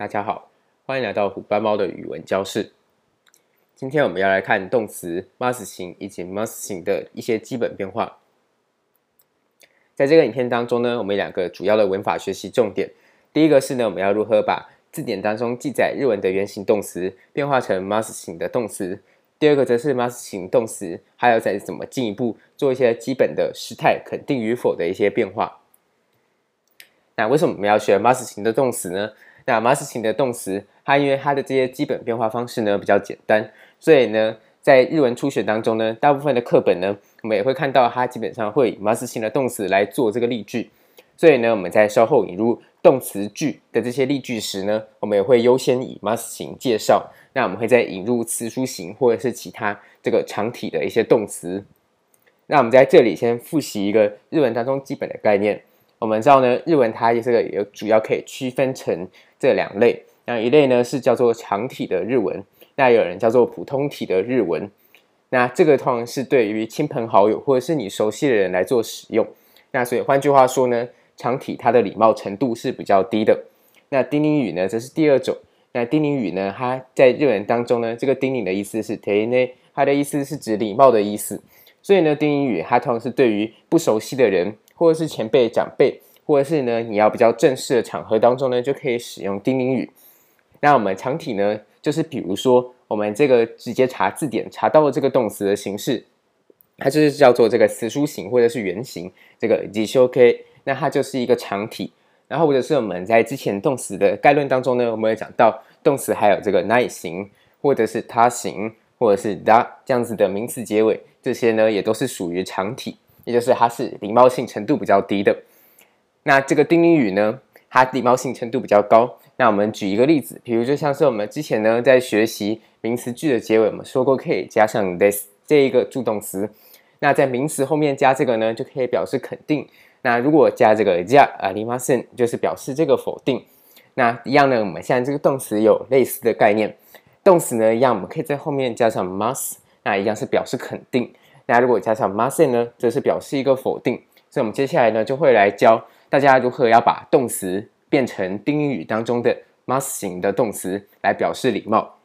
大家好，欢迎来到虎斑猫的语文教室。今天我们要来看动词 must 型以及 must 型的一些基本变化。在这个影片当中呢，我们有两个主要的文法学习重点。第一个是呢，我们要如何把字典当中记载日文的原型动词变化成 must 型的动词。第二个则是 must 型动词，还要再怎么进一步做一些基本的时态肯定与否的一些变化。那为什么我们要学 must 型的动词呢？那 must 型的动词，它因为它的这些基本变化方式呢比较简单，所以呢，在日文初学当中呢，大部分的课本呢，我们也会看到它基本上会以 must 型的动词来做这个例句。所以呢，我们在稍后引入动词句的这些例句时呢，我们也会优先以 must 型介绍。那我们会再引入词书型或者是其他这个长体的一些动词。那我们在这里先复习一个日文当中基本的概念。我们知道呢，日文它这个有主要可以区分成这两类。那一类呢是叫做长体的日文，那有人叫做普通体的日文。那这个通常是对于亲朋好友或者是你熟悉的人来做使用。那所以换句话说呢，长体它的礼貌程度是比较低的。那丁宁语呢，则是第二种。那丁宁语呢，它在日文当中呢，这个丁宁的意思是 teine，它的意思是指礼貌的意思。所以呢，丁宁语它通常是对于不熟悉的人。或者是前辈、长辈，或者是呢，你要比较正式的场合当中呢，就可以使用丁宁语。那我们长体呢，就是比如说我们这个直接查字典查到的这个动词的形式，它就是叫做这个词书型或者是原型，这个 jishoke，那它就是一个长体。然后或者是我们在之前动词的概论当中呢，我们有讲到动词还有这个ない型，或者是他型，或者是だ这样子的名词结尾，这些呢也都是属于长体。 也就是它是礼貌性程度比较低的，那这个丁宁语呢，它礼貌性程度比较高。那我们举一个例子，比如就像是我们之前呢在学习名词句的结尾，我们说过可以加上 this 这一个助动词。那在名词后面加这个呢，就可以表示肯定。那如果加这个 ja ありません，就是表示这个否定。那一样呢，我们现在这个动词有类似的概念，动词呢一样，我们可以在后面加上 must，那一样是表示肯定。 那如果加上 must 呢，则是表示一个否定。所以，我们接下来呢，就会来教大家如何要把动词变成丁宁语当中的 must 型的动词来表示礼貌。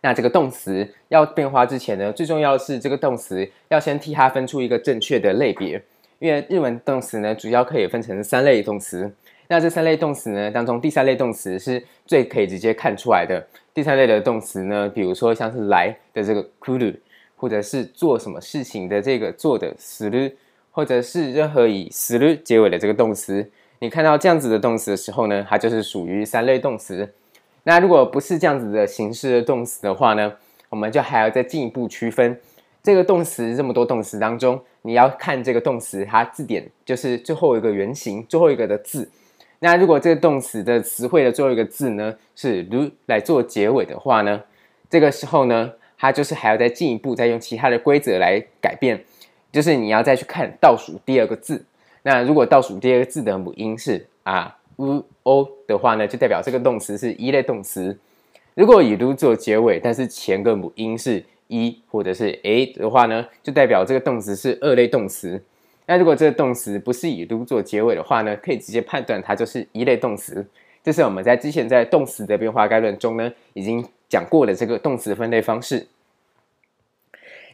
那这个动词要变化之前呢，最重要的是这个动词要先替它分出一个正确的类别。因为日文动词呢，主要可以分成三类动词。那这三类动词呢，当中第三类动词是最可以直接看出来的。第三类的动词呢，比如说像是来的这个来る，或者是做什么事情的这个做的する，或者是任何以する结尾的这个动词，你看到这样子的动词的时候呢，它就是属于三类动词。那如果不是这样子的形式的动词的话呢，我们就还要再进一步区分这个动词这么多动词当中，你要看这个动词它字典就是最后一个原型，最后一个的字。 那如果这个动词的词汇的最后一个字呢是る来做结尾的话呢，这个时候呢，它就是还要再进一步再用其他的规则来改变，就是你要再去看倒数第二个字。那如果倒数第二个字的母音是啊、う、お的话呢，就代表这个动词是一类动词。如果以る做结尾，但是前个母音是一或者是 a 的话呢，就代表这个动词是二类动词。 那如果这个动词不是以る做结尾的话呢，可以直接判断它就是一类动词。这是我们在之前在动词的变化概论中呢，已经讲过的这个动词分类方式。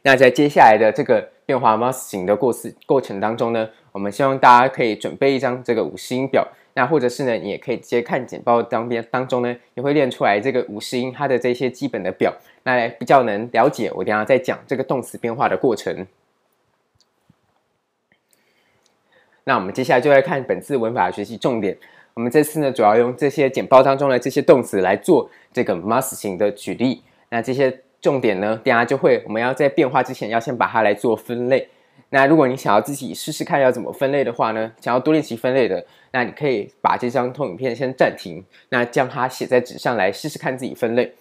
那在接下来的这个变化 must 型的过程过程当中呢，我们希望大家可以准备一张这个五十音表，那或者是呢，你也可以直接看简报当边当中呢，也会练出来这个五十音它的这些基本的表，那来比较能了解我等下在讲这个动词变化的过程。那我们接下来就来看本次文法学习重点。我们这次呢，主要用这些简报当中的这些动词来做这个 must 型的举例。那这些重点呢，等下就会我们要在变化之前要先把它来做分类。那如果你想要自己试试看要怎么分类的话呢，想要多练习分类的，那你可以把这张投影片先暂停，那将它写在纸上来试试看自己分类。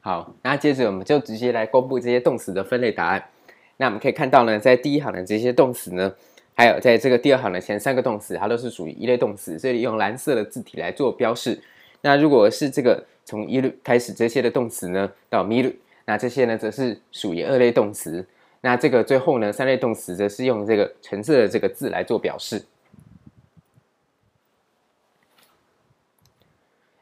好，那接着我们就直接来公布这些动词的分类答案。那我们可以看到呢，在第一行的这些动词呢，还有在这个第二行的前三个动词，它都是属于一类动词，这里用蓝色的字体来做标示。那如果是这个从一路开始这些的动词呢，到米路，那这些呢则是属于二类动词。那这个最后呢，三类动词则是用这个橙色的这个字来做表示。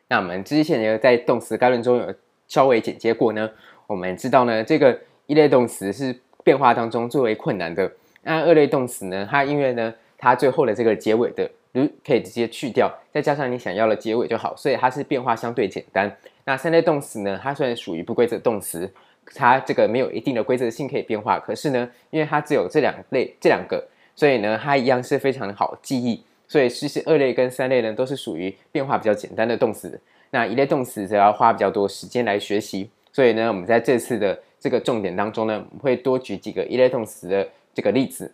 那我们之前呢，在动词概论中有稍微简接过呢，我们知道呢，这个一类动词是变化当中最为困难的。那二类动词呢，它因为呢，它最后的这个结尾的如可以直接去掉，再加上你想要的结尾就好，所以它是变化相对简单。那三类动词呢，它虽然属于不规则动词，它这个没有一定的规则性可以变化，可是呢，因为它只有这两类这两个，所以呢，它一样是非常的好记忆。所以其实二类跟三类呢，都是属于变化比较简单的动词。那一类动词则要花比较多时间来学习。所以呢，我们在这次的这个重点当中呢，我们会多举几个一类动词的这个例子。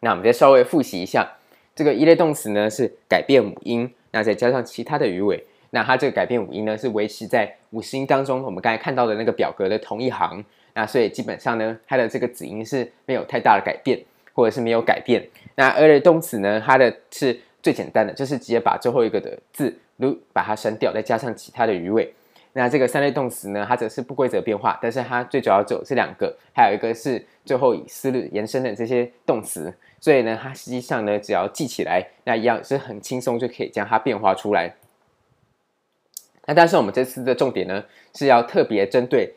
那我们再稍微复习一下，这个一类动词呢是改变母音，那再加上其他的语尾。那它这个改变母音呢是维持在五十音当中，我们刚才看到的那个表格的同一行。那所以基本上呢，它的这个子音是没有太大的改变。或者是没有改变。那二类动词呢，它的是最简单的，就是直接把最后一个的字如把它删掉，再加上其他的语尾。那这个三类动词呢，它则是不规则变化，但是它最主要只有这两个，还有一个是最后以思路延伸的这些动词。所以呢，它实际上呢，只要记起来，那一样是很轻松就可以将它变化出来。那但是我们这次的重点呢，是要特别针对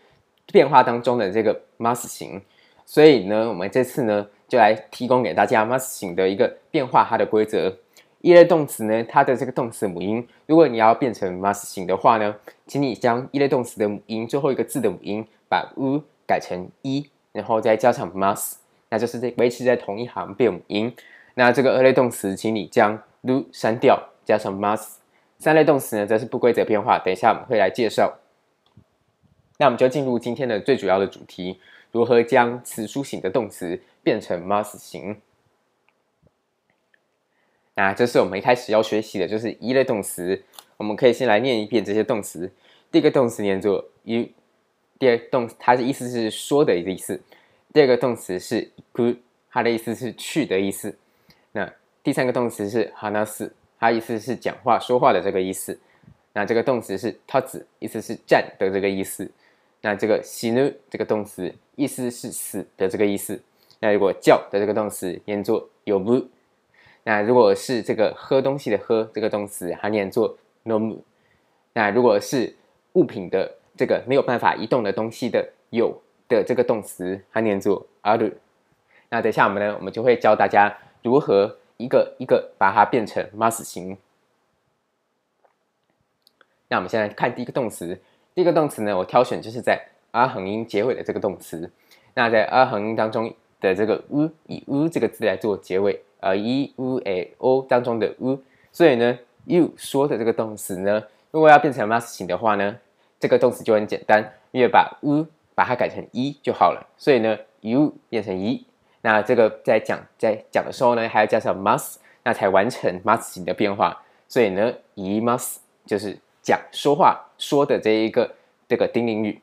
变化当中的这个 must 型。所以呢，我们这次呢。就来提供给大家 must 型的一个变化，它的规则。一类动词呢，它的这个动词母音，如果你要变成 must 型的话呢，请你将一类动词的母音最后一个字的母音把 u 改成一，然后再加上 must，那就是在维持在同一行变母音。那这个二类动词，请你将 lu 删掉，加上 must。三类动词呢，则是不规则变化，等一下我们会来介绍。那我们就进入今天的最主要的主题。如何将词书型的动词变成 must 型？那这是我们一开始要学习的，就是一类动词。我们可以先来念一遍这些动词。第一个动词念作 you，第二动它的意思是说的意思。第二个动词是 go，它的意思是去的意思。那第三个动词是 hanasu，它意思是讲话说话的这个意思。那这个动词是 tatsu，意思是站的这个意思。那这个 s i n u 这个动词意思是死的这个意思。那如果叫的这个动词念作呼ぶ。那如果是这个喝东西的喝这个动词，它念作饮む。那如果是物品的这个没有办法移动的东西的有的这个动词，它念作ある。那等一下我们呢，我们就会教大家如何一个一个把它变成 must 型。那我们现在看第一个动词。第一个动词呢，我挑选就是在 r 横音结尾的这个动词。那在 r 横音当中的这个 u 以 u 这个字来做结尾， 而 i u a o 当中的 u，所以呢，you 说的这个动词呢，如果要变成 must 型的话呢，这个动词就很简单，因为把 u 把它改成一就好了。所以呢，you 变成一，那这个在讲在讲的时候呢，还要加上 must，那才完成 must 型的变化。所以呢，以 must 就是。讲说话说的这一个这个丁宁语，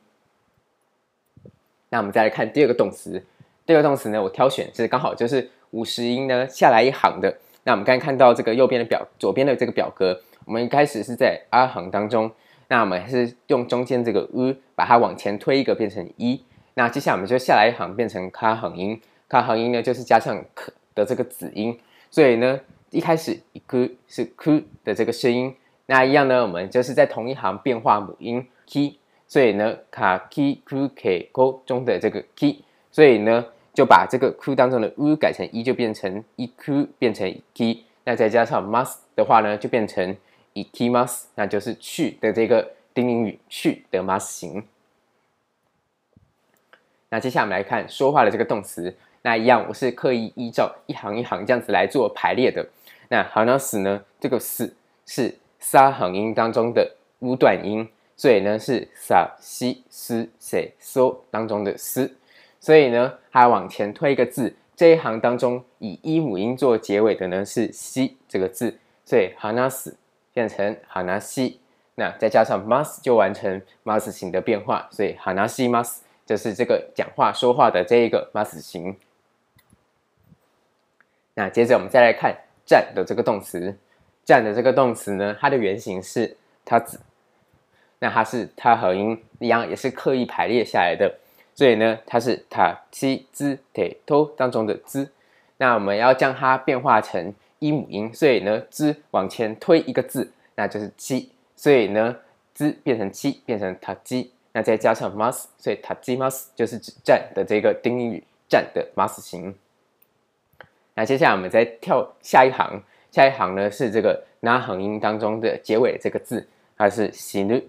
那我们再来看第二个动词。第二个动词呢，我挑选是刚好就是五十音呢下来一行的。那我们刚才看到这个右边的表，左边的这个表格，我们一开始是在 r 行当中，那我们还是用中间这个 u 把它往前推一个变成一。那接下来我们就下来一行变成 k 横音，k 横音呢就是加上 k 的这个子音，所以呢一开始一个是 k 的这个声音。那一样呢，我们就是在同一行变化母音 k，所以呢，ka ki ku ke ko 中的这个 k，所以呢就把这个 ku 当中的 u 改成一，就变成 iku 变成 ki，那再加上 must 的话呢，就变成 ikimasu，那就是去的这个丁宁语去的 must 型。那接下来我们来看说话的这个动词，那一样我是刻意依照一行一行这样子来做排列的。那 hanasu 呢，这个死是。三横音当中的五短音，所以呢是さしすせそ当中的す， 所以呢还往前推一个字，这一行当中以一母音做结尾的呢是し这个字，所以话す变成话し，那再加上 mas 就完成 mas 型的变化，所以话します就是这个讲话说话的这一个 mas 型。那接着我们再来看站的这个动词。站的这个动词呢，它的原型是它子，那它是它和音一样，也是刻意排列下来的， 所以呢，它是塔七兹铁托当中的兹。那我们要将它变化成一母音，所以呢，之往前推一个字，那就是七，所以呢，之变成七，变成塔基，那再加上 mas，所以塔基 mas 就是指站的这个丁语站的 mas 形。那接下来我们再跳下一行，下一行呢是这个拉横音当中的结尾这个字，它是死ぬ，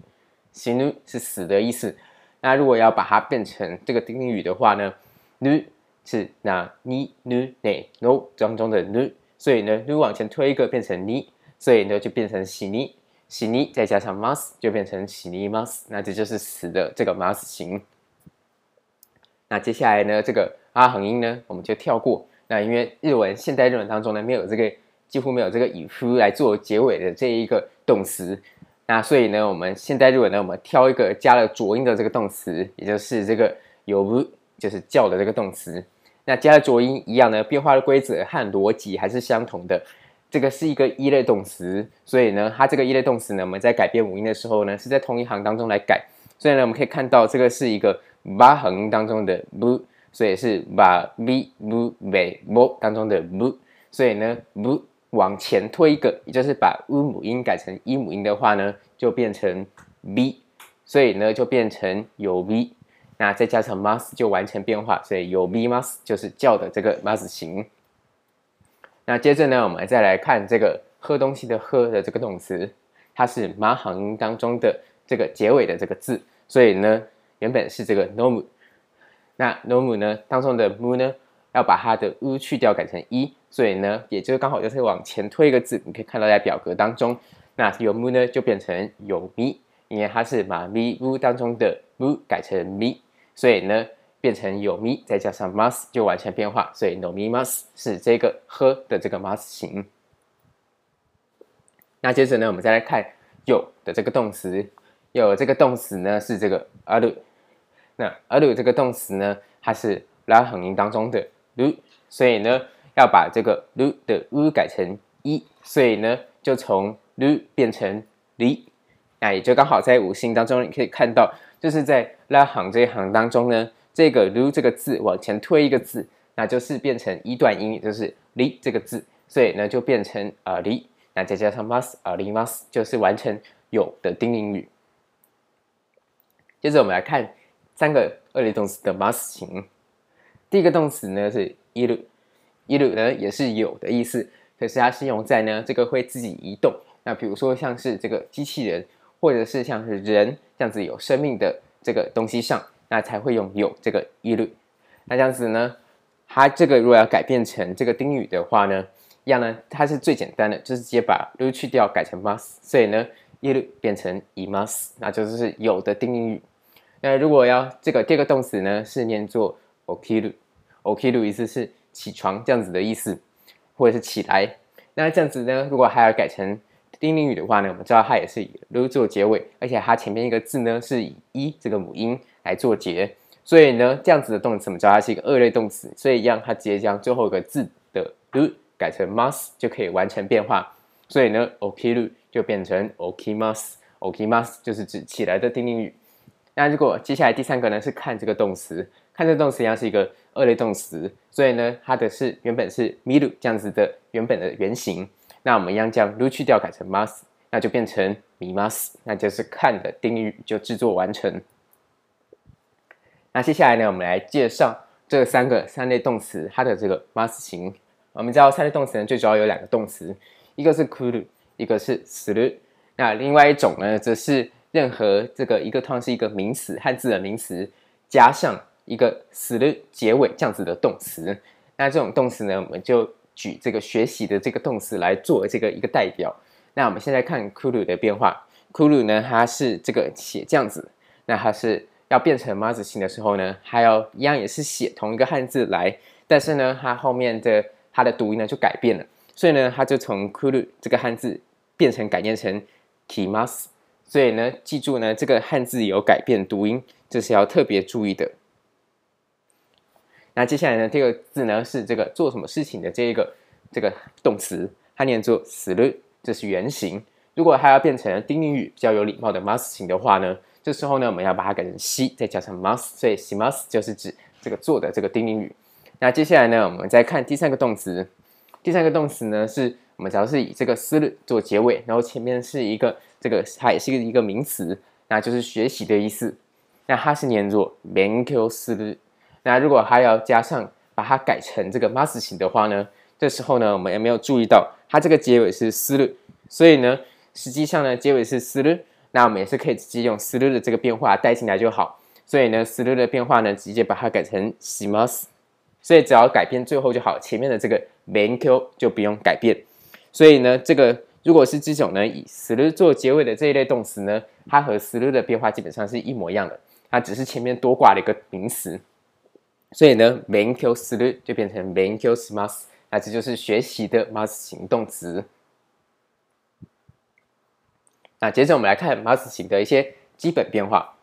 死ぬ是死的意思。那如果要把它变成这个丁宁语的话呢，ぬ是那にぬねの当中的ぬ，所以呢，ぬ往前推一个变成に，所以呢就变成死に，死に再加上 mas 就变成死に mas，那这就是死的这个 mas 形。那接下来呢，这个拉横音呢，我们就跳过。那因为日文现代日文当中呢，没有这个几乎没有这个以ふ来做结尾的这一个动词。 那所以呢，我们现在日文呢，我们挑一个加了浊音的这个动词，也就是这个呼ぶ，就是叫的这个动词。那加了浊音一样呢，变化的规则和逻辑还是相同的。这个是一个一类动词，所以呢，它这个一类动词呢，我们在改变母音的时候呢，是在同一行当中来改。所以呢，我们可以看到这个是一个八横当中的不，所以是把 b 不北不当中的不，所以呢不。往前推一个，也就是把 u 母音改成一母音的话呢，就变成 v，所以呢就变成有 v，那再加上 mas 就完成变化，所以有 v mas 就是叫的这个 mas 形。那接着呢，我们再来看这个喝东西的喝的这个动词，它是马行音当中的这个结尾的这个字，所以呢原本是这个 nomu，那 nomu 呢当中的 mu 呢要把它的 u 去掉，改成一。所以呢，也就是刚好就是往前推一个字，你可以看到在表格当中，那有木呢就变成有咪，因为它是把咪乌当中的木改成咪，所以呢变成有咪，再加上 mas 就完全变化，所以 no mi mas 是这个喝的这个 mas 形。那接着呢，我们再来看有的这个动词，有这个动词呢是这个ある，那ある这个动词呢，它是拉横音当中的 る，所以呢。要把这个 lu 的 u 改成一，所以呢，就从 lu 变成り，那也就刚好在五行当中，你可以看到，就是在拉行这一行当中呢，这个 lu 这个字往前推一个字，那就是变成一段音，也就是り这个字，所以呢就变成啊り，那再加上 mas 啊り mas 就是完成有的丁宁语。接着我们来看三个二类动词的 mas 形， 第一个动词呢是いる。いる呢也是有的意思，可是它是用在呢这个会自己移动。那比如说像是这个机器人，或者是像是人这样子有生命的这个东西上，那才会用有这个いる。那这样子呢，它这个如果要改变成这个丁语的话呢，一样呢，它是最简单的，就是直接把る去掉，改成 mas。所以呢，いる变成います，那就是有的丁语。那如果要这个第二个动词呢，是念作 起きる，起きる意思是。起床这样子的意思，或者是起来。那这样子呢，如果还要改成丁宁语的话呢，我们知道它也是以る做结尾，而且它前面一个字呢是以一这个母音来做结，所以呢，这样子的动词我们知道它是一个二类动词，所以一样它直接将最后一个字的る改成 mas 就可以完成变化。所以呢，起きる就变成起きます，起きます就是指起来的丁宁语。 那如果接下来第三个呢是看这个动词，看这个动词一样是一个二类动词，所以呢它的是原本是见る这样子的原本的原型，那我们一样将る去掉改成 mas，那就变成见ます，那就是看的丁宁语就制作完成。那接下来呢我们来介绍这三个三类动词它的这个 mas 形。我们知道三类动词呢最主要有两个动词，一个是来る，一个是する，那另外一种呢则是。 任何这个一个通常是一个名词，汉字的名词加上一个する结尾这样子的动词，那这种动词呢，我们就举这个学习的这个动词来做这个一个代表。那我们现在看来る的变化，来る呢，它是这个写这样子，那它是要变成 mas 形的时候呢，还要一样也是写同一个汉字来，但是呢，它后面的它的读音呢就改变了，所以呢，它就从来る这个汉字变成改念成きます。 所以呢，记住呢，这个汉字有改变读音，这是要特别注意的。那接下来呢，这个字呢是这个做什么事情的这一个这个动词，它念作する，这是原形。如果它要变成丁宁语比较有礼貌的 mas 形的话呢，这时候呢，我们要把它改成し，再加上 mas，所以します就是指这个做的这个丁宁语。那接下来呢，我们再看第三个动词， 第三个动词呢，是我们只要是以这个する做结尾，然后前面是一个 这个它也是一个一个名词，那就是学习的意思。那它是念作勉强する。那如果还要加上把它改成这个ます形的话呢，这时候呢，我们有没有注意到它这个结尾是する？所以呢，实际上呢，结尾是する，那我们也是可以直接用する的这个变化带进来就好。所以呢，する的变化呢，直接把它改成します。所以只要改变最后就好，前面的这个勉强就不用改变。所以呢，这个 如果是这种呢，以する做结尾的这一类动词呢，它和する的变化基本上是一模一样的，它只是前面多挂了一个名词。所以呢，勉强する就变成勉强します，那这就是学习的ます形动词。那接着我们来看ます形的一些基本变化。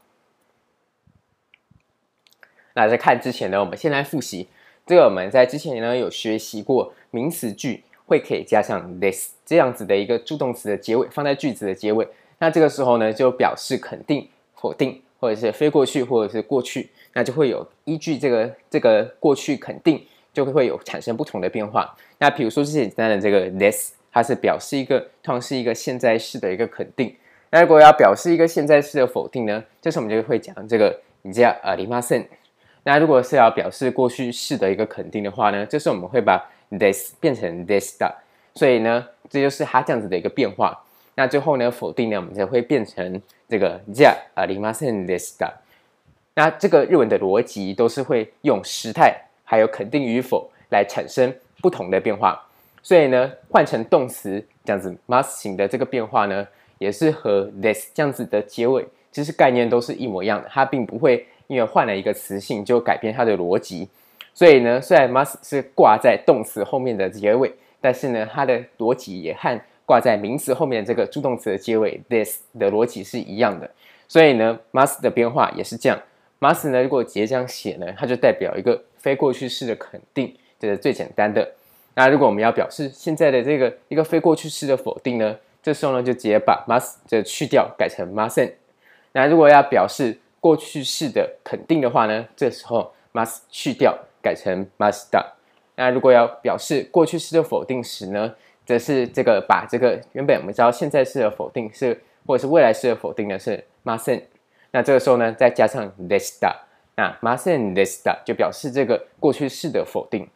那在看之前呢，我们先来复习这个。我们在之前呢有学习过名词句 会可以加上 this 这样子的一个助动词的结尾，放在句子的结尾。那这个时候呢，就表示肯定、否定，或者是非过去，或者是过去，那就会有依据这个这个过去肯定，就会有产生不同的变化。那比如说最简单的这个 this，它是表示一个通常是一个现在式的一个肯定。那如果要表示一个现在式的否定呢，这时候我们就会讲这个じゃありません。那如果是要表示过去式的一个肯定的话呢，这时候我们会把 this 变成 deした，所以呢，这就是它这样子的一个变化。那最后呢，否定呢，我们就会变成这个じゃありませんでした。那这个日文的逻辑都是会用时态还有肯定与否来产生不同的变化，所以呢，换成动词这样子ます形的这个变化呢，也是和 this 这样子的结尾其实概念都是一模一样的，它并不会。因为换了一个词性，就改变它的逻辑。 所以呢，虽然 must 是挂在动词后面的结尾，但是呢，它的逻辑也和挂在名词后面这个助动词的结尾 this 的逻辑是一样的。所以呢，must 的变化也是这样。must 呢，如果直接这样写呢，它就代表一个非过去式的肯定，这是最简单的。那如果我们要表示现在的这个一个非过去式的否定呢，这时候呢，就直接把 must 这去掉，改成 mustn't。那如果要表示过去式的肯定的话呢，这时候 must 去掉，改成 musta。那如果要表示过去式的否定时呢，则是这个把这个原本我们知道现在式的否定是或者是未来式的否定呢是 mustn't。那这个时候呢，再加上 desta，那 mustn't desta 就表示这个过去式的否定。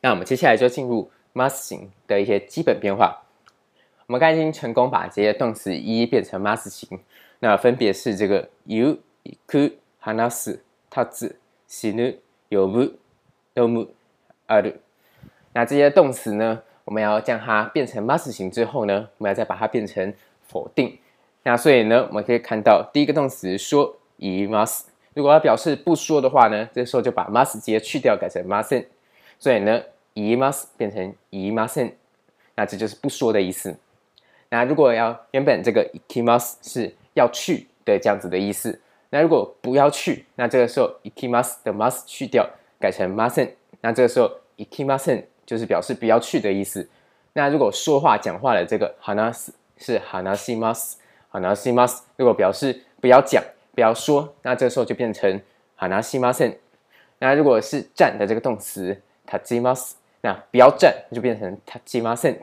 那我们接下来就进入 must 型的一些基本变化。我们刚才已经成功把这些动词一一变成ます形，那分别是这个言う、 行く、话す、立つ、死ぬ、呼ぶ、饮む、ある。那这些动词呢，我们要将它变成ます形之后呢，我们要再把它变成否定。那所以呢，我们可以看到第一个动词说言います，如果要表示不说的话呢，这时候就把ます直接去掉，改成ません。所以呢，言います变成言いません，那这就是不说的意思。那如果要原本这个行きます是要去的这样子的意思， 那如果不要去，那这个时候行きます的ます去掉，改成ません，那这个时候行きません就是表示不要去的意思。那如果说话讲话的这个话す是话します，话します，如果表示不要讲不要说，那这个时候就变成话しません。那如果是站的这个动词立ちます，那不要站就变成立ちません。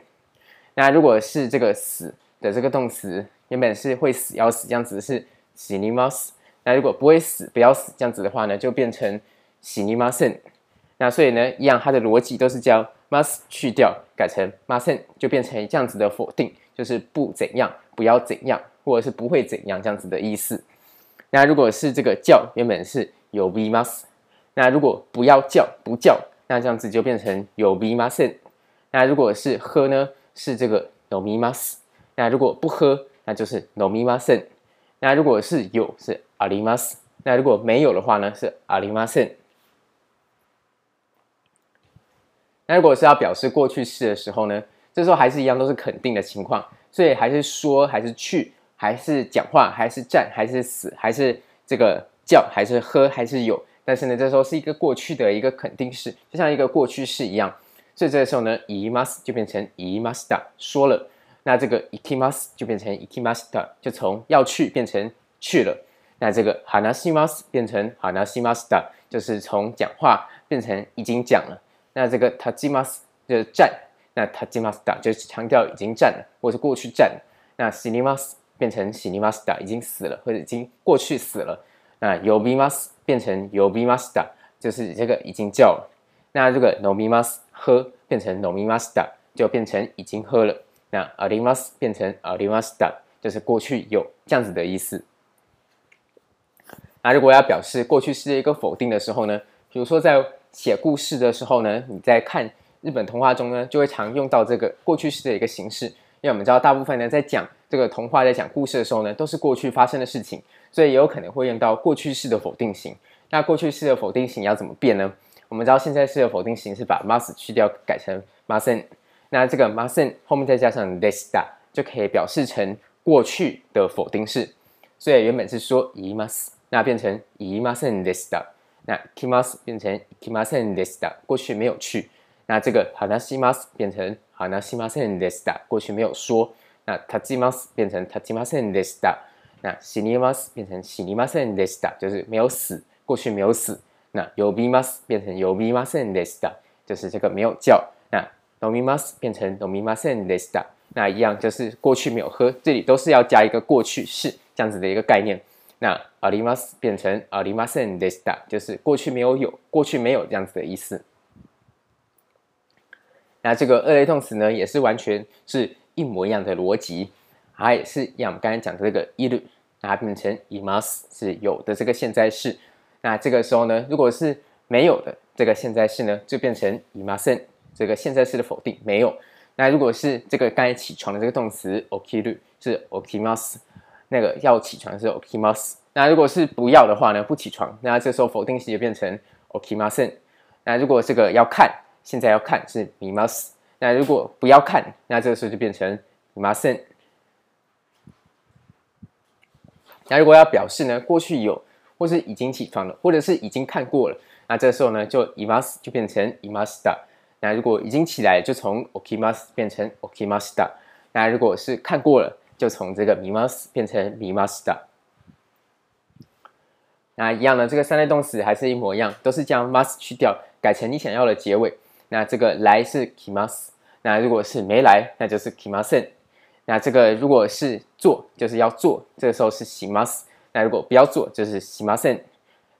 那如果是这个死的这个动词，原本是会死要死这样子是死にます。 那如果不会死不要死这样子的话呢，就变成死にません。那所以呢，一样它的逻辑都是将 must 去掉，改成ません，就变成这样子的否定，就是不怎样，不要怎样，或者是不会怎样这样子的意思。那如果是这个叫，原本是呼びます。那如果不要叫不叫，那这样子就变成呼びません。那如果是喝呢？是这个饮みます，那如果不喝，那就是饮みません。那如果是有，是 あります。那如果没有的话呢，是ありません。那如果是要表示过去式的时候呢，这时候还是一样，都是肯定的情况，所以还是说，还是去，还是讲话，还是站，还是死，还是这个叫，还是喝，还是有。但是呢，这时候是一个过去的一个肯定式，就像一个过去式一样。所以这个时候呢，言います就变成言いました，说了。那这个行きます就变成行きました，就从要去变成去了。 那这个 hanasimas 变成 hanasimasta，就是从讲话变成已经讲了。那这个 tajimas 就是站，那 tajimasta 就是强调已经站了，或是过去站了。那 sinimas 变成 sinimasta 已经死了，或者已经过去死了。那 yobimas 变成 yobimashita，就是这个已经叫了。那这个 nomimas 喝变成 nomimashita，就变成已经喝了。那 arimas 变成 arimashita，就是过去有这样子的意思。那如果要表示过去式的一个否定的时候呢，比如说在写故事的时候呢，你在看日本童话中呢，就会常用到这个过去式的一个形式。因为我们知道大部分呢在讲这个童话、在讲故事的时候呢，都是过去发生的事情，所以也有可能会用到过去式的否定型。那过去式的否定型要怎么变呢？我们知道现在式的否定型是把 must 去掉，改成 mustn't。那这个 mustn't 后面再加上 deshita，就可以表示成过去的否定式。所以原本是说 imasu。那变成いませんでした。那きます变成きませんでした。过去没有去。那这个话します变成话しませんでした。过去没有说。那立ちます变成立ちませんでした。那死にます变成死にませんでした。就是没有死，过去没有死。那呼びます变成呼びませんでした。就是这个没有叫。那饮みます变成饮みませんでした。那一样就是过去没有喝，这里都是要加一个过去式这样子的一个概念。 那あります变成ありませんでした，就是过去没有有，过去没有这样子的意思。那这个二类动词呢，也是完全是一模一样的逻辑，它也是像我们刚才讲的这个いる，那它变成います，是有的这个现在式。那这个时候呢，如果是没有的这个现在式呢，就变成いません，这个现在式的否定没有。那如果是这个刚才起床的这个动词起きる，是起きます。 那个要起床是 okimasu，那如果是不要的话呢？不起床，那这时候否定式就变成 okimasen。那如果这个要看，现在要看是 mimasu。那如果不要看，那这个时候就变成 mimasen。那如果要表示呢，过去有或是已经起床了，或者是已经看过了，那这时候呢就 imasu 就变成 imasta。那如果已经起来，就从 okimasu 变成 okimasta。那如果是看过了，就从这个见ます变成见ました。那一样的，这个三类动词还是一模一样，都是将 mas 去掉，改成你想要的结尾。那这个来是きます，那如果是没来，那就是きません。那这个如果是做，就是要做，这个时候是します。那如果不要做，就是しません。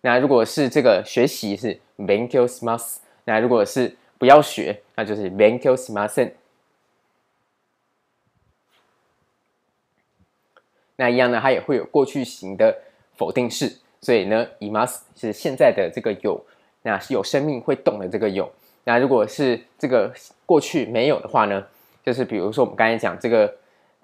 那如果是这个学习是勉强します，那如果是不要学，那就是勉强 那一样呢，它也会有过去型的否定式，所以呢，います是现在的这个有，那是有生命会动的这个有。那如果是这个过去没有的话呢，就是比如说我们刚才讲这个，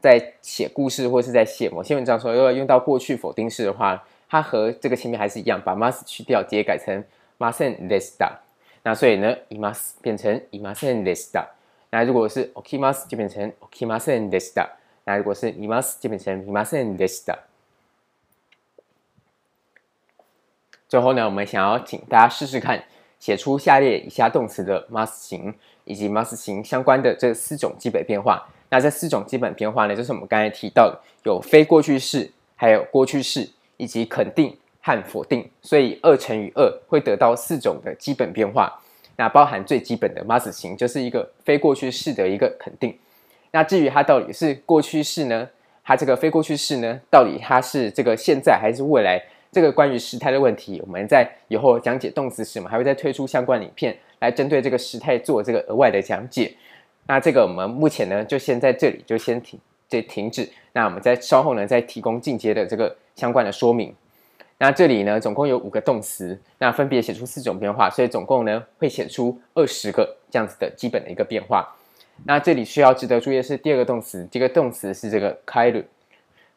在写故事或是在写某些文章的时候，要用到过去否定式的话，它和这个前面还是一样，把ます去掉，直接改成ませんでした。那所以呢，います变成いませんでした。那如果是起きます，就变成起きませんでした。 那如果是见ます，就变成见ませんでした。最后呢，我们想要请大家试试看，写出下列以下动词的 mas 型以及 mas 型相关的这四种基本变化。那这四种基本变化呢，就是我们刚才提到的，有非过去式，还有过去式，以及肯定和否定。所以二乘以二会得到四种的基本变化。那包含最基本的 mas 型，就是一个非过去式的一个肯定。 那至于它到底是过去式呢？它这个非过去式呢？到底它是这个现在还是未来？这个关于时态的问题，我们在以后讲解动词时，我们还会再推出相关影片来针对这个时态做这个额外的讲解。那这个我们目前呢，就先在这里就先停，就停止。那我们再稍后呢，再提供进阶的这个相关的说明。那这里呢，总共有五个动词，那分别写出四种变化，所以总共呢会写出二十个这样子的基本的一个变化。那这里需要值得注意的是第二个动词，这个动词是这个帰る，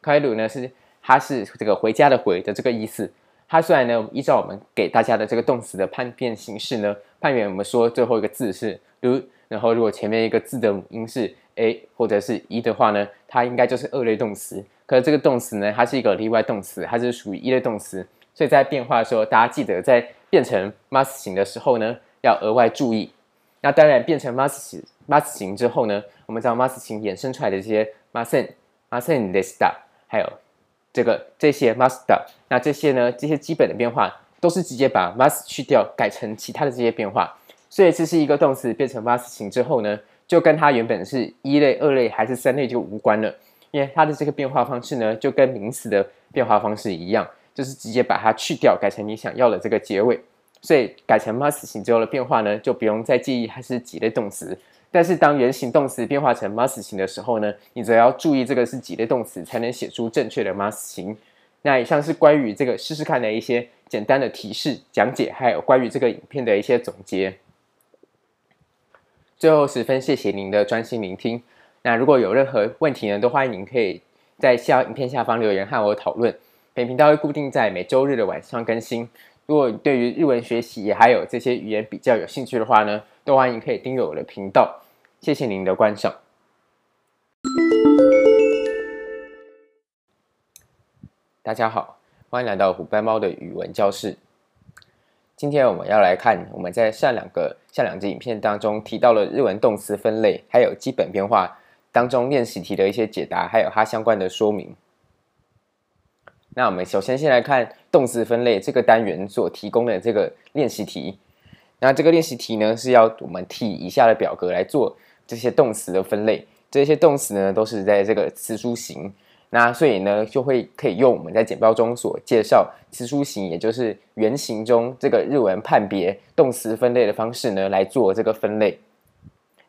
帰る呢是它是这个回家的回的这个意思。它虽然呢依照我们给大家的这个动词的判变形式呢，判别我们说最后一个字是る，然后如果前面一个字的母音是 a 或者是一的话呢，它应该就是二类动词。可是这个动词呢，它是一个例外动词，它是属于一类动词，所以在变化的时候，大家记得在变成 mas 型的时候呢，要额外注意。 那当然变成 mas 型。mas 型之后呢，我们知道 mas 型衍生出来的这些 masen、masen でした，还有 这个这些 must 的，那这些呢，这些基本的变化都是直接把 must 去掉，改成其他的这些变化。所以这是一个动词变成 must 型之后呢，就跟它原本是一类、二类还是三类就无关了，因为它的这个变化方式呢，就跟名词的变化方式一样，就是直接把它去掉，改成你想要的这个结尾。 所以改成 must 型之后的变化呢，就不用再记忆它是几类动词。但是当原形动词变化成 must 型的时候呢，你则要注意这个是几类动词，才能写出正确的 must 型。那以上是关于这个试试看的一些简单的提示讲解，还有关于这个影片的一些总结。最后十分谢谢您的专心聆听。那如果有任何问题呢，都欢迎您可以在下影片下方留言和我讨论。本频道会固定在每周日的晚上更新。如果对于日文学习还有这些语言比较有兴趣的话呢，都欢迎可以订阅我的频道。谢谢您的观赏。大家好，欢迎来到虎斑猫的语文教室。今天我们要来看我们在上两个上两集影片当中提到了日文动词分类，还有基本变化当中练习题的一些解答，还有它相关的说明。那我们首先先来看动词分类这个单元所提供的这个练习题。那这个练习题呢，是要我们替以下的表格来做。这些动词的分类，这些动词呢都是在这个词书形，那所以呢就会可以用我们在简报中所介绍词书形，也就是原型中这个日文判别动词分类的方式呢来做这个分类。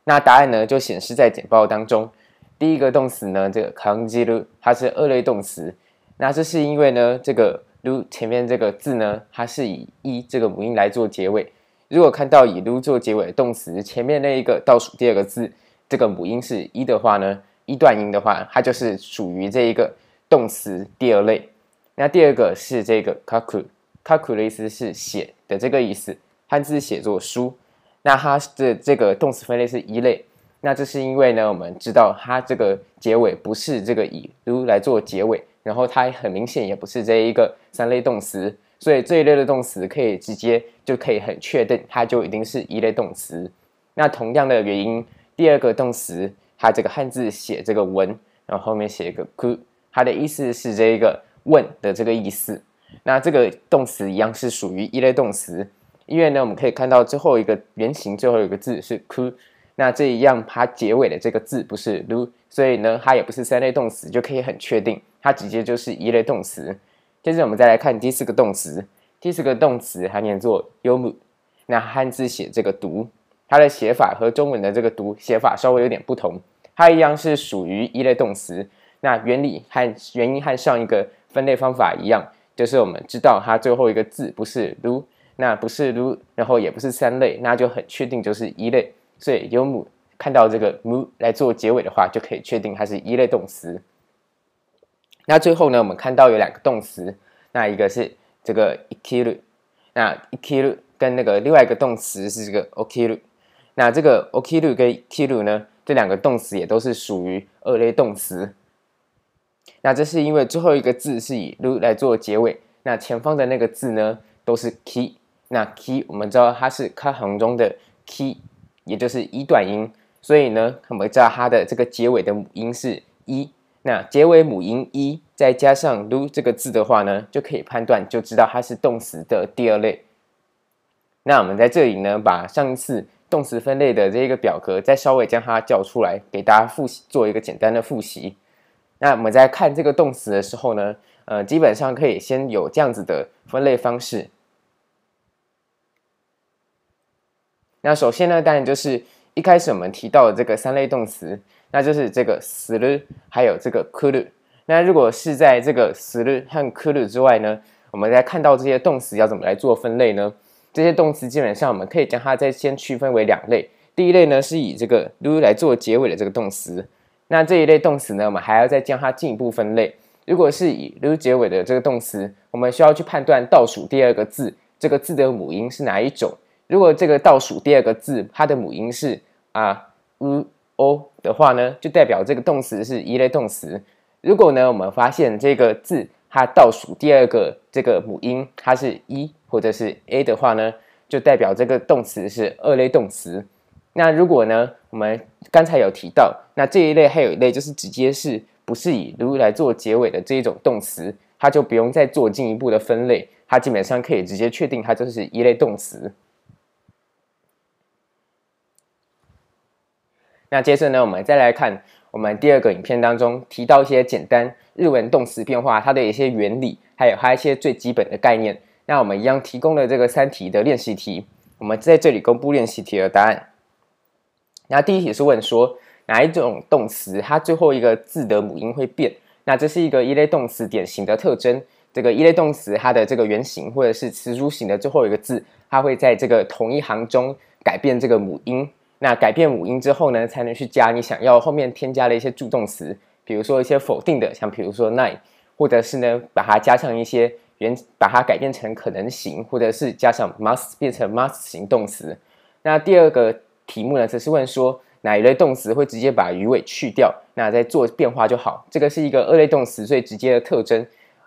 那答案呢就显示在简报当中，第一个动词呢这个感じる它是二类动词，那这是因为呢这个如前面这个字呢它是以一这个母音来做结尾。如果看到以 “lu” 做结尾的动词，前面那一个倒数第二个字，这个母音是一的话呢，一段音的话，它就是属于这一个动词第二类。那第二个是这个 “kaku”，“kaku” 的意思是写的这个意思，汉字写作书。那它的这个动词分类是一类。那这是因为呢，我们知道它这个结尾不是这个以 “lu” 来做结尾，然后它很明显也不是这一个三类动词。所以这一类的动词可以直接就可以很确定，它就一定是一类动词。那同样的原因，第二个动词它这个汉字写这个闻，然后后面写一个く，它的意思是这个问的这个意思。那这个动词一样是属于一类动词，因为呢我们可以看到最后一个原型最后一个字是く，那这一样它结尾的这个字不是る， 所以呢它也不是三类动词，就可以很确定它直接就是一类动词。接着我们再来看第四个动词，第四个动词它念作読む，那汉字写这个读，它的写法和中文的这个读写法稍微有点不同，它一样是属于一类动词，那原理和原因和上一个分类方法一样，就是我们知道它最后一个字不是る，那不是る，然后也不是三类，那就很确定就是一类，所以読む 看到这个む来做结尾的话，就可以确定它是一类动词。那最后呢，我们看到有两个动词，那一个是这个生きる，那生きる跟那个另外一个动词是这个起きる，那这个起きる跟生きる呢，这两个动词也都是属于二类动词。那这是因为最后一个字是以る来做结尾，那前方的那个字呢都是き，那き我们知道它是卡行中的き，也就是一断音， 所以呢，我们知道它的这个结尾的母音是一。那结尾母音一，再加上る这个字的话呢，就可以判断，就知道它是动词的第二类。那我们在这里呢，把上一次动词分类的这个表格，再稍微将它叫出来，给大家复习，做一个简单的复习。那我们在看这个动词的时候呢，呃，基本上可以先有这样子的分类方式。那首先呢，当然就是一开始我们提到的这个三类动词。那就是这个する，还有这个来る。那如果是在这个する和来る之外呢，我们再看到这些动词要怎么来做分类呢？这些动词基本上我们可以将它再先区分为两类。第一类呢是以这个る来做结尾的这个动词。那这一类动词呢，我们还要再将它进一步分类。如果是以る结尾的这个动词，我们需要去判断倒数第二个字，这个字的母音是哪一种。 如果这个倒数第二个字它的母音是啊う。o 的话呢，就代表这个动词是一类动词。如果呢，我们发现这个字它倒数第二个这个母音它是一或者是 a 的话呢，就代表这个动词是二类动词。那如果呢，我们刚才有提到，那这一类还有一类就是直接是不是以如来做结尾的这一种动词，它就不用再做进一步的分类，它基本上可以直接确定它就是一类动词。那接着呢，我们再来看我们第二个影片当中提到一些简单日文动词变化它的一些原理，还有它一些最基本的概念。那我们一样提供了这个三题的练习题，我们在这里公布练习题的答案。那第一题是问说哪一种动词它最后一个字的母音会变？那这是一个一类动词典型的特征。这个一类动词它的这个原型或者是词组型的最后一个字，它会在这个同一行中改变这个母音。那改变母音之后呢，才能去加你想要后面添加的一些助动词，比如说一些否定的，像比如说 nine，或者是呢把它加上一些原，把它改变成可能型，或者是加上 must 变成 must 型动词。那第二个题目呢，则是问说哪一类动词会直接把鱼尾去掉，那再做变化就好。这个是一个二类动词最直接的特征。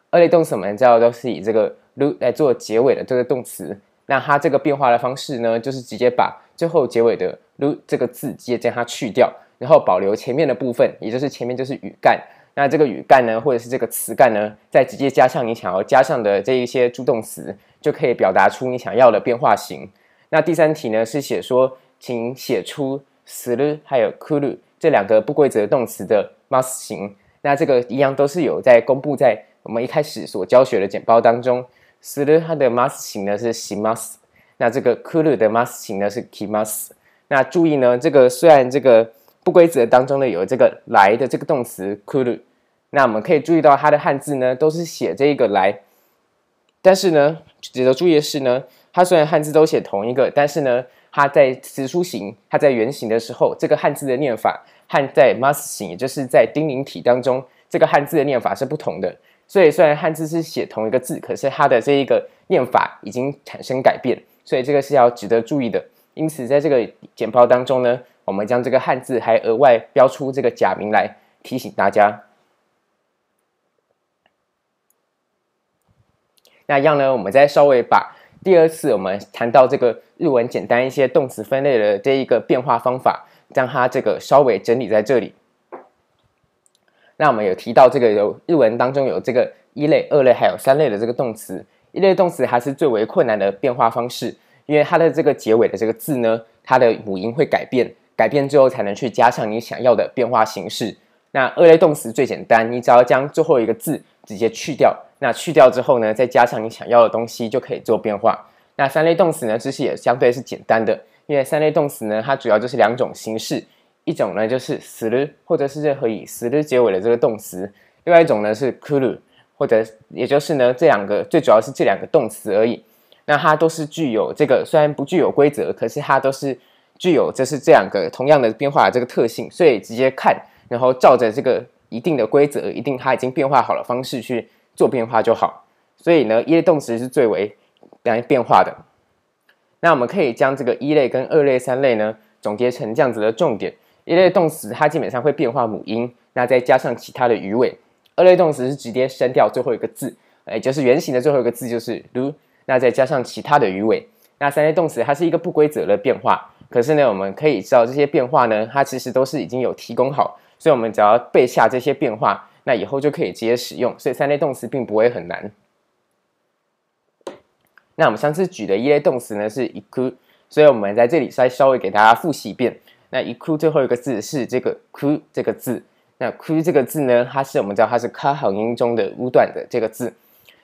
二类动词我们知道都是以这个 “lu” 来做结尾的这个动词，那它这个变化的方式呢，就是直接把最后结尾的ru 这个字直接将它去掉，然后保留前面的部分，也就是前面就是语干。那这个语干呢，或者是这个词干呢，再直接加上你想要加上的这一些助动词，就可以表达出你想要的变化型。那第三题呢，是写说，请写出する还有くる这两个不规则动词的 must 型。那这个一样都是有在公布在。我们一开始所教学的简报当中，する它的 must 型呢是します，那这个くる的 must 型呢是きます。 那注意呢，这个虽然这个不规则当中呢有这个来的这个动词くる，那我们可以注意到它的汉字呢都是写这一个来，但是呢值得注意的是呢，它虽然汉字都写同一个，但是呢它在词书形、它在原型的时候，这个汉字的念法和在 must 型，也就是在丁宁体当中，这个汉字的念法是不同的。所以，虽然汉字是写同一个字，可是它的这一个念法已经产生改变，所以这个是要值得注意的。因此，在这个简报当中呢，我们将这个汉字还额外标出这个假名来提醒大家。那样呢，我们再稍微把第二次我们谈到这个日文简单一些动词分类的这一个变化方法，将它这个稍微整理在这里。那我们有提到这个有日文当中有这个一类、二类还有三类的这个动词。一类动词还是最为困难的变化方式，因为它的这个结尾的这个字呢，它的母音会改变，改变之后才能去加上你想要的变化形式。那二类动词最简单，你只要将最后一个字直接去掉，那去掉之后呢，再加上你想要的东西就可以做变化。那三类动词呢，其实也相对是简单的，因为三类动词呢，它主要就是两种形式。一种呢就是する，或者是任何以する结尾的这个动词；另外一种呢是くる，或者也就是呢这两个最主要是这两个动词而已。 那它都是具有这个虽然不具有规则，可是它都是具有这是这两个同样的变化的这个特性，所以直接看，然后照着这个一定的规则，一定它已经变化好了方式去做变化就好。所以呢，一类动词是最为来变化的。那我们可以将这个一类跟二类、三类呢总结成这样子的重点。一类动词它基本上会变化母音，那再加上其他的语尾。二类动词是直接删掉最后一个字，也就是原型的最后一个字就是 ru，那再加上其他的语尾。那三类动词它是一个不规则的变化，可是呢，我们可以知道这些变化呢，它其实都是已经有提供好，所以我们只要背下这些变化，那以后就可以直接使用。所以三类动词并不会很难。那我们上次举的一类动词呢是行く，所以我们在这里再稍微给大家复习一遍。那行く最后一个字是这个く这个字，那く这个字呢，它是我们知道它是か行音中的五短的这个字，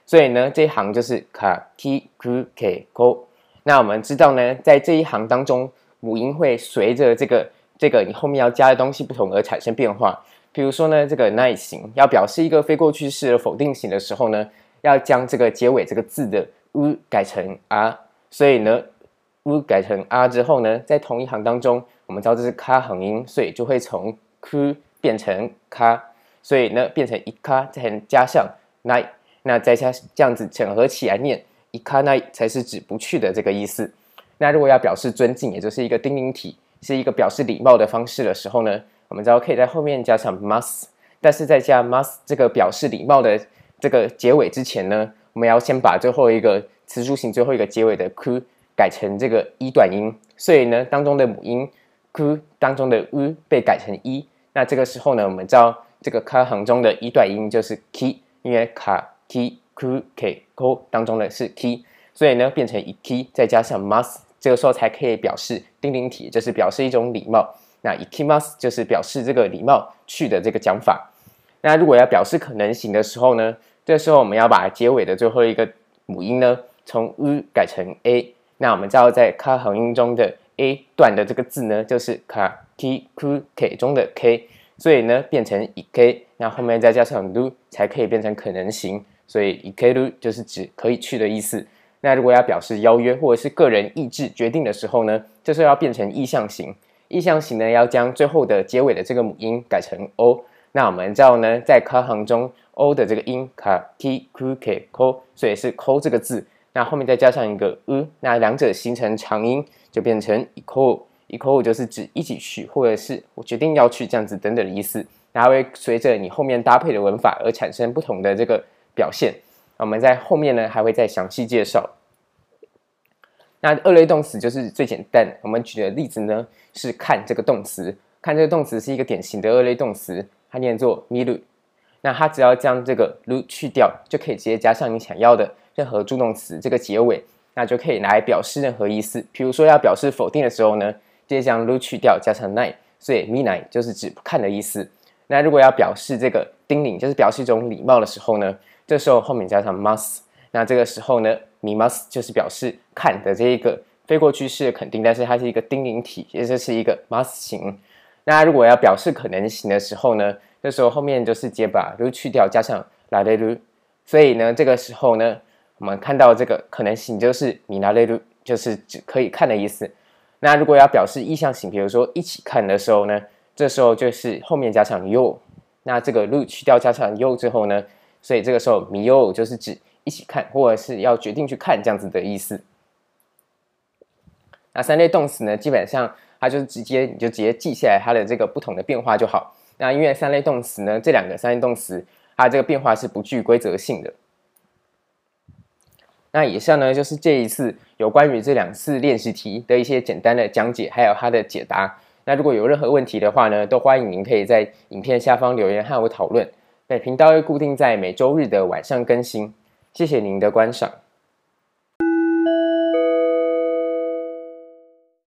所以呢这一行就是かきくけこ。那我们知道呢，在这一行当中，母音会随着这个这个你后面要加的东西不同而产生变化。比如说呢，这个ない型要表示一个非过去式的否定型的时候呢，要将这个结尾这个字的う改成あ，所以呢う改成あ之后呢，在同一行当中。我们知道这是卡横音，所以就会从 ku 变成卡，所以呢变成一卡，再加上奈， 那再加这样子整合起来念一卡奈才是指不去的这个意思。那如果要表示尊敬，也就是一个丁宁体，是一个表示礼貌的方式的时候呢，我们知道可以在后面加上 must，但是在加 must 这个表示礼貌的这个结尾之前呢，我们要先把最后一个词书形最后一个结尾的 ku 改成这个一短音，所以呢当中的母音。ku 当中的 u 被改成一，那这个时候呢，我们知道这个卡行中的一段音就是 ki，因为卡 ki ku ke ko 当中的是 k，所以呢变成 ik，再加上 mas，这个时候才可以表示丁丁体，就是表示一种礼貌。那 ik mas 就是表示这个礼貌去的这个讲法。那如果要表示可能型的时候呢，这时候我们要把结尾的最后一个母音呢从 u 改成 a。那我们知道在卡行音中的 a 段的这个字呢，就是卡 ki ku ke 中的 k，所以呢变成 ik，那后面再加上 u 才可以变成可能型。所以 ikeru 就是指可以去的意思。那如果要表示邀约或者是个人意志决定的时候呢，这时候要变成意向型。意向型呢，要将最后的结尾的这个母音改成 o。那我们知道呢，在卡行中 o 的这个音卡 ki ku ke ko，所以是 ko 这个字。那后面再加上一个 u，那两者形成长音，就变成 iko。iko 就是指一起去，或者是我决定要去这样子等等的意思。那它会随着你后面搭配的文法而产生不同的这个。表现，我们在后面呢还会再详细介绍。那二类动词就是最简单，我们举的例子呢是看这个动词，看这个动词是一个典型的二类动词，它念作 miru。那它只要将这个 ru 去掉，就可以直接加上你想要的任何助动词这个结尾，那就可以来表示任何意思。比如说要表示否定的时候呢，直接将 ru 去掉，加上 nai，所以 minai 就是指不看的意思。那如果要表示这个叮咛，就是表示一种礼貌的时候呢，这时候后面加上 must，那这个时候呢，mimas 就是表示看的这一个非过去式的肯定，但是它是一个丁宁体，也就是一个 must 型。那如果要表示可能型的时候呢，这时候后面就是直接把 ru 去掉，加上 rareru。所以呢，这个时候呢，我们看到这个可能型就是 minareru，就是指可以看的意思。那如果要表示意向型，比如说一起看的时候呢，这时候就是后面加上 you，那这个 ru 去掉加上 you 之后呢，所以这个时候，miyo 就是指一起看，或者是要决定去看这样子的意思。那三类动词呢，基本上它就是直接你就直接记下来它的这个不同的变化就好。那因为三类动词呢，这两个三类动词它这个变化是不具规则性的。那以上呢就是这一次有关于这两次练习题的一些简单的讲解，还有它的解答。那如果有任何问题的话呢，都欢迎您可以在影片下方留言和我讨论。本频道会固定在每周日的晚上更新，谢谢您的观赏。